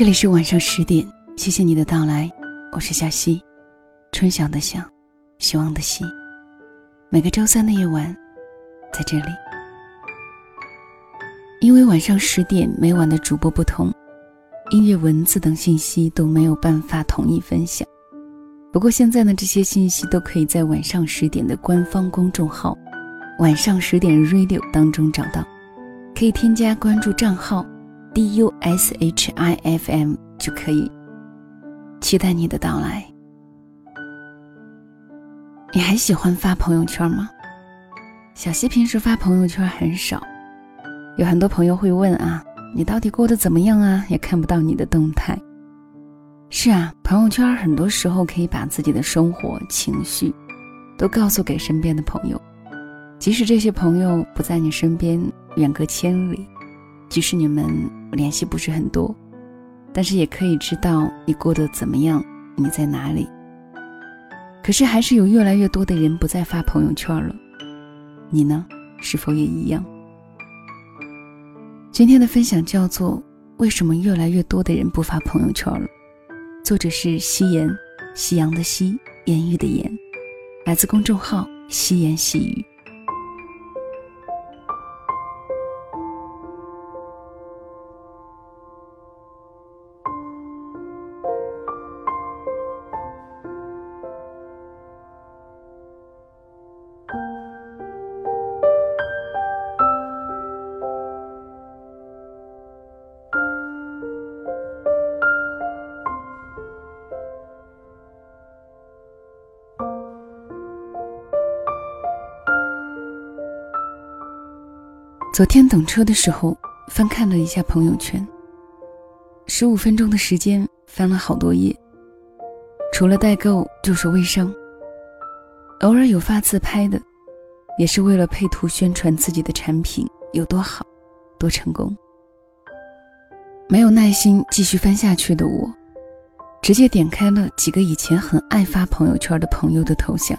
这里是晚上十点，谢谢你的到来，我是小溪，春晓的晓，希望的希。每个周三的夜晚，在这里。因为晚上十点每晚的主播不同，音乐、文字等信息都没有办法统一分享。不过现在呢，这些信息都可以在晚上十点的官方公众号“晚上十点 Radio” 当中找到，可以添加关注账号。D U S H I F M 就可以，期待你的到来。你还喜欢发朋友圈吗？小溪平时发朋友圈很少，有很多朋友会问啊，你到底过得怎么样啊？也看不到你的动态。是啊，朋友圈很多时候可以把自己的生活、情绪都告诉给身边的朋友，即使这些朋友不在你身边，远隔千里。即使你们联系不是很多，但是也可以知道你过得怎么样，你在哪里。可是还是有越来越多的人不再发朋友圈了，你呢？是否也一样？今天的分享叫做《为什么越来越多的人不发朋友圈了》，作者是夕颜，夕阳的夕，言语的言，来自公众号夕言细语。昨天等车的时候，翻看了一下朋友圈。十五分钟的时间，翻了好多页。除了代购，就是微商。偶尔有发自拍的，也是为了配图宣传自己的产品有多好，多成功。没有耐心继续翻下去的我，直接点开了几个以前很爱发朋友圈的朋友的头像，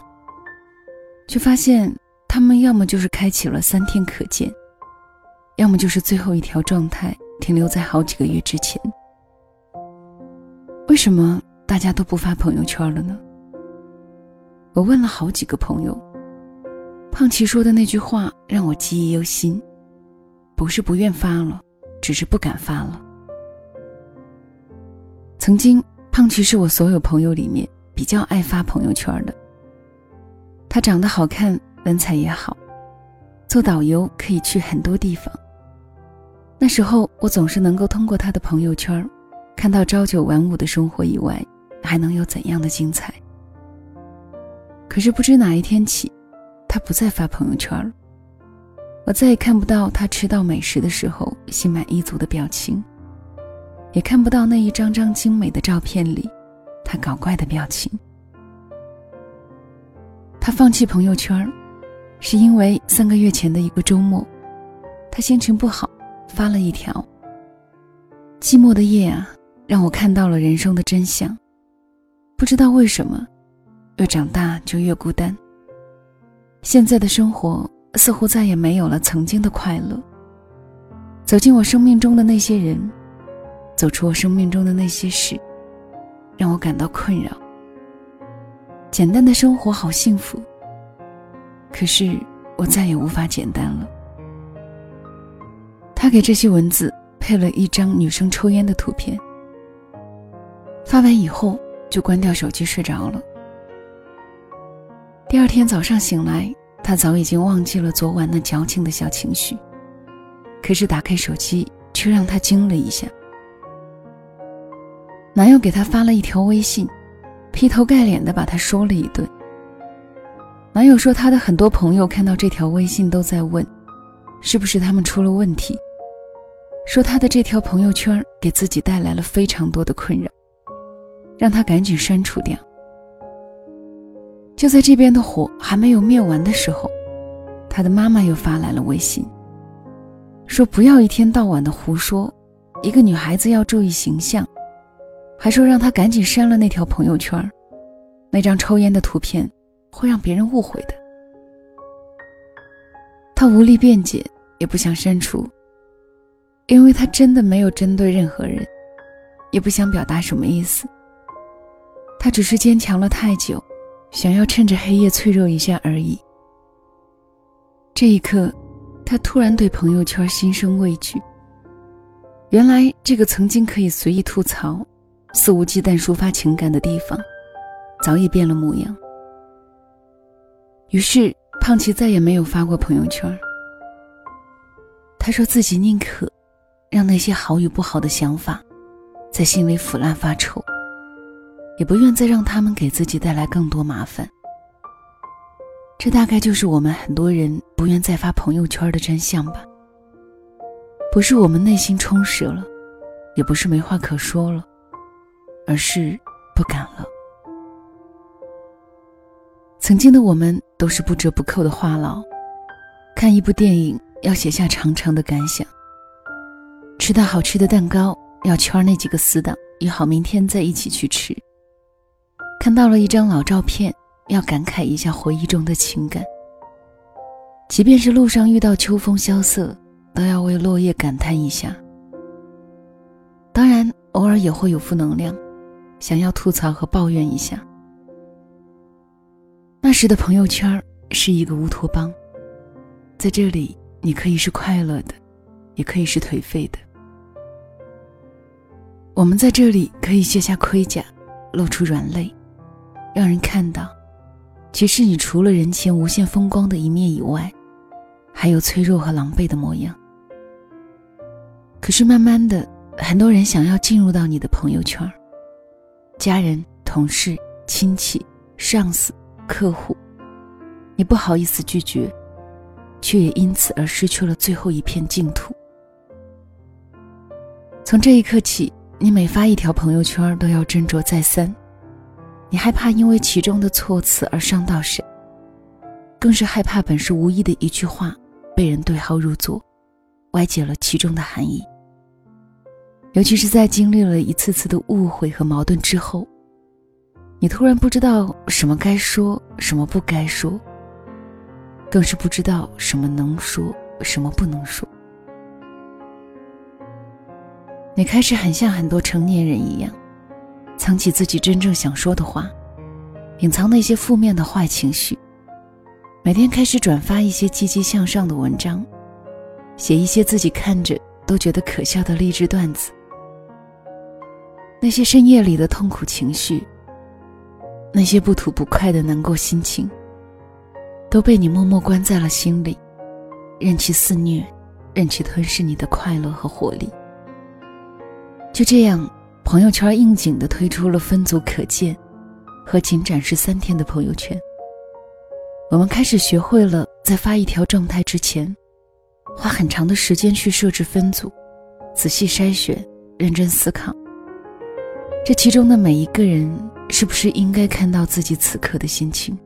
却发现他们要么就是开启了三天可见。要么就是最后一条状态停留在好几个月之前。为什么大家都不发朋友圈了呢？我问了好几个朋友，胖琪说的那句话让我记忆犹新：不是不愿发了，只是不敢发了。曾经，胖琪是我所有朋友里面比较爱发朋友圈的。他长得好看，文采也好，做导游可以去很多地方。那时候，我总是能够通过他的朋友圈，看到朝九晚五的生活以外，还能有怎样的精彩。可是不知哪一天起，他不再发朋友圈了，我再也看不到他吃到美食的时候心满意足的表情，也看不到那一张张精美的照片里，他搞怪的表情。他放弃朋友圈，是因为三个月前的一个周末，他心情不好。发了一条：“寂寞的夜啊，让我看到了人生的真相。不知道为什么，越长大就越孤单。现在的生活似乎再也没有了曾经的快乐。走进我生命中的那些人，走出我生命中的那些事，让我感到困扰。简单的生活好幸福，可是我再也无法简单了。”给这些文字配了一张女生抽烟的图片。发完以后就关掉手机睡着了。第二天早上醒来，他早已经忘记了昨晚那矫情的小情绪。可是打开手机，却让他惊了一下。男友给他发了一条微信，劈头盖脸的把他说了一顿。男友说，他的很多朋友看到这条微信都在问，是不是他们出了问题。说他的这条朋友圈给自己带来了非常多的困扰，让他赶紧删除掉。就在这边的火还没有灭完的时候，他的妈妈又发来了微信，说不要一天到晚的胡说，一个女孩子要注意形象，还说让他赶紧删了那条朋友圈，那张抽烟的图片会让别人误会的。他无力辩解，也不想删除。因为他真的没有针对任何人，也不想表达什么意思。他只是坚强了太久，想要趁着黑夜脆弱一下而已。这一刻，他突然对朋友圈心生畏惧。原来，这个曾经可以随意吐槽、肆无忌惮抒发情感的地方，早已变了模样。于是，胖琪再也没有发过朋友圈。他说自己宁可让那些好与不好的想法在心里腐烂发臭，也不愿再让他们给自己带来更多麻烦。这大概就是我们很多人不愿再发朋友圈的真相吧。不是我们内心充实了，也不是没话可说了，而是不敢了。曾经的我们都是不折不扣的话痨，看一部电影要写下长长的感想，吃到好吃的蛋糕要圈那几个死党约好明天再一起去吃，看到了一张老照片要感慨一下回忆中的情感，即便是路上遇到秋风萧瑟，都要为落叶感叹一下。当然，偶尔也会有负能量，想要吐槽和抱怨一下。那时的朋友圈是一个乌托邦，在这里你可以是快乐的，也可以是颓废的。我们在这里可以卸下盔甲，露出软肋，让人看到，其实你除了人前无限风光的一面以外，还有脆弱和狼狈的模样。可是慢慢的，很多人想要进入到你的朋友圈，家人、同事、亲戚、上司。客户，你不好意思拒绝，却也因此而失去了最后一片净土。从这一刻起，你每发一条朋友圈都要斟酌再三，你害怕因为其中的措辞而伤到谁，更是害怕本是无意的一句话被人对号入座，歪解了其中的含义。尤其是在经历了一次次的误会和矛盾之后。你突然不知道什么该说，什么不该说，更是不知道什么能说，什么不能说。你开始很像很多成年人一样，藏起自己真正想说的话，隐藏那些负面的坏情绪。每天开始转发一些积极向上的文章，写一些自己看着都觉得可笑的励志段子。那些深夜里的痛苦情绪。那些不吐不快的难过心情，都被你默默关在了心里，任其肆虐，任其吞噬你的快乐和活力。就这样，朋友圈应景的推出了分组可见和仅展示三天的朋友圈。我们开始学会了在发一条状态之前，花很长的时间去设置分组，仔细筛选，认真思考。这其中的每一个人。是不是应该看到自己此刻的心情？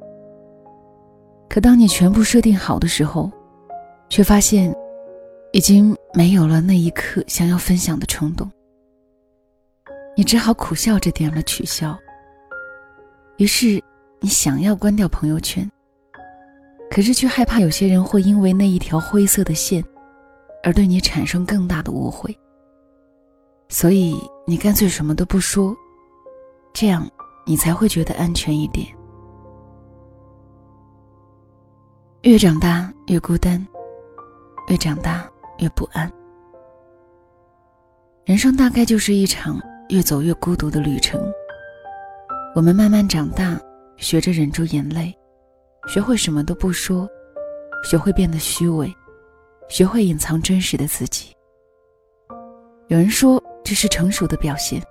可当你全部设定好的时候，却发现，已经没有了那一刻想要分享的冲动。你只好苦笑着点了取消。于是，你想要关掉朋友圈，可是却害怕有些人会因为那一条灰色的线，而对你产生更大的误会。所以，你干脆什么都不说，这样。你才会觉得安全一点。越长大越孤单，越长大越不安。人生大概就是一场越走越孤独的旅程。我们慢慢长大，学着忍住眼泪，学会什么都不说，学会变得虚伪，学会隐藏真实的自己。有人说这是成熟的表现，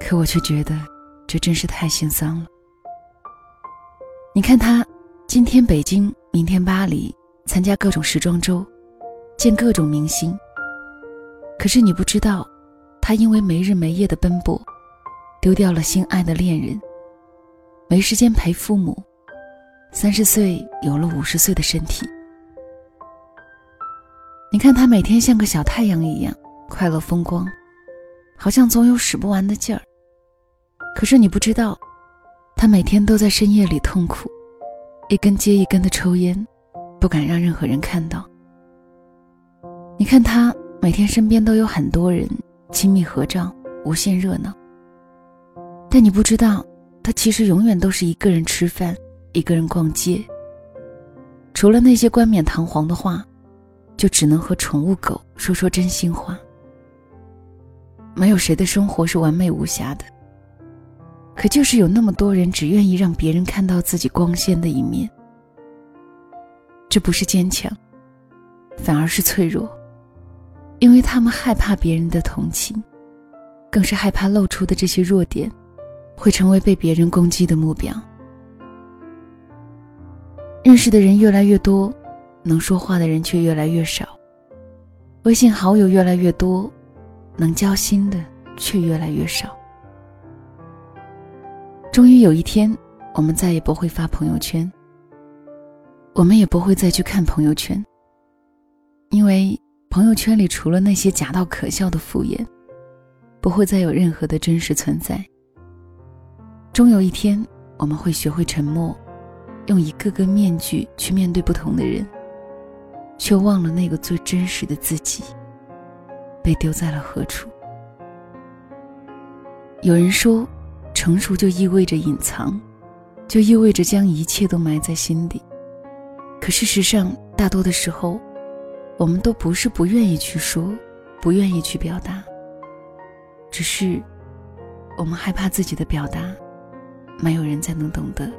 可我却觉得。这真是太心酸了。你看他，今天北京，明天巴黎，参加各种时装周，见各种明星。可是你不知道，他因为没日没夜的奔波，丢掉了心爱的恋人，没时间陪父母，三十岁有了五十岁的身体。你看他每天像个小太阳一样快乐风光，好像总有使不完的劲儿。可是你不知道，他每天都在深夜里痛苦，一根接一根的抽烟，不敢让任何人看到。你看他每天身边都有很多人亲密合照、无限热闹。但你不知道，他其实永远都是一个人吃饭，一个人逛街。除了那些冠冕堂皇的话，就只能和宠物狗说说真心话。没有谁的生活是完美无瑕的，可就是有那么多人只愿意让别人看到自己光鲜的一面。这不是坚强，反而是脆弱，因为他们害怕别人的同情，更是害怕露出的这些弱点。会成为被别人攻击的目标。认识的人越来越多，能说话的人却越来越少。微信好友越来越多，能交心的却越来越少。终于有一天，我们再也不会发朋友圈，我们也不会再去看朋友圈，因为朋友圈里除了那些假到可笑的敷衍，不会再有任何的真实存在。终有一天，我们会学会沉默，用一个个面具去面对不同的人，却忘了那个最真实的自己被丢在了何处。有人说，成熟就意味着隐藏，就意味着将一切都埋在心底。可事实上，大多的时候，我们都不是不愿意去说，不愿意去表达，只是我们害怕自己的表达。没有人再能懂得。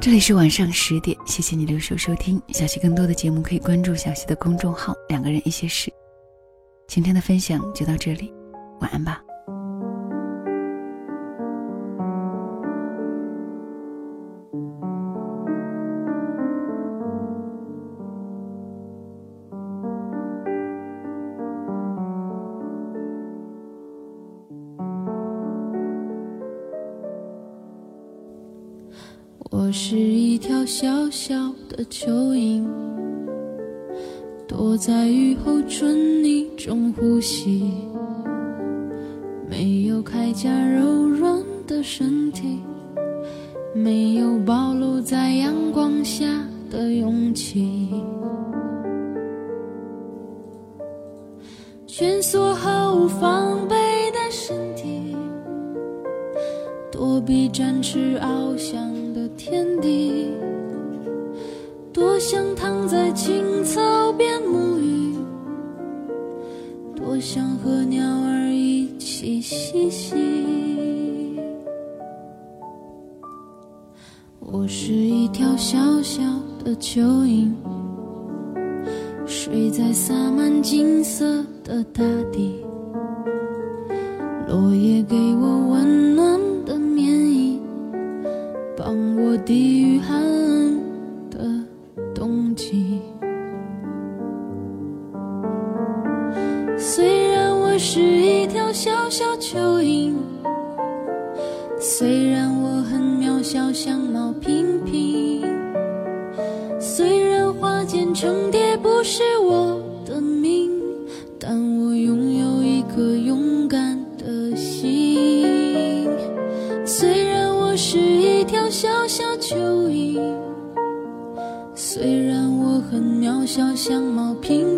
这里是晚上十点，谢谢你留守收听。小溪更多的节目可以关注小溪的公众号“两个人一些事”。今天的分享就到这里，晚安吧。我是一条小小的蚯蚓，躲在雨后春泥中呼吸。没有铠甲柔软的身体，没有暴露在阳光下的勇气。蜷缩毫无防备的身体，躲避展翅翱翔的。天地，多想躺在青草边沐浴，多想和鸟嘻嘻嘻。我是一条小小的蚯蚓，睡在洒满金色的大地，落叶给我温暖。的棉衣，帮我抵御寒冷小小蚯蚓，虽然我很渺小，相貌平平，虽然花间成蝶不是我的命，但我拥有一颗勇敢的心。虽然我是一条小小。蚯蚓，虽然我很渺小，相貌平平；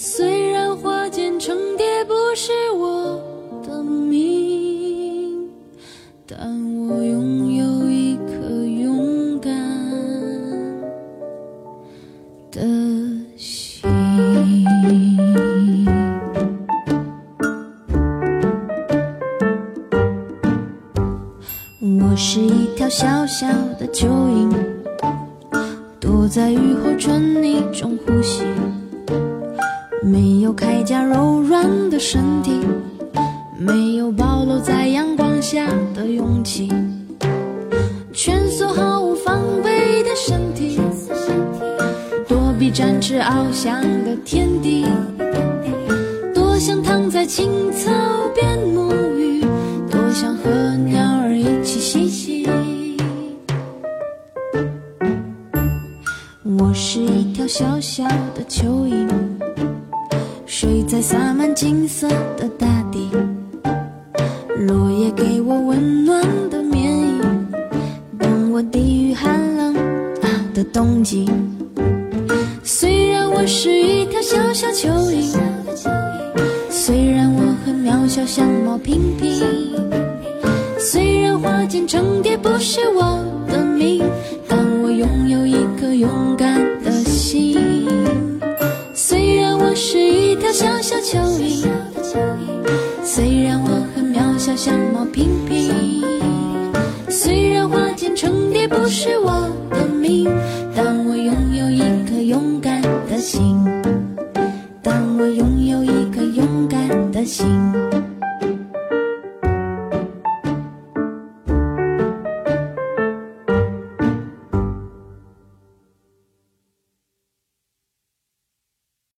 虽然花间成蝶不是我的命，但我拥有一颗勇敢。的心。我是一条小小的蚯蚓，躲在雨后春。没有铠甲柔软的身体，没有暴露在阳光下的勇气，蜷缩毫无防备的身体，躲避展翅翱翔的天地，多想躺在青草边沐浴，多想和鸟儿一起嬉戏。我是一条小小的蚯蚓。洒满金色的大地。落叶给我温暖的棉衣，帮我抵御寒冷的冬季。虽然我是一条小小蚯蚓，虽然我很渺小，像毛平平。虽然花间成蝶不是我条小小蚯蚓，虽然我很渺小，相貌平平。虽然花间成蝶不是我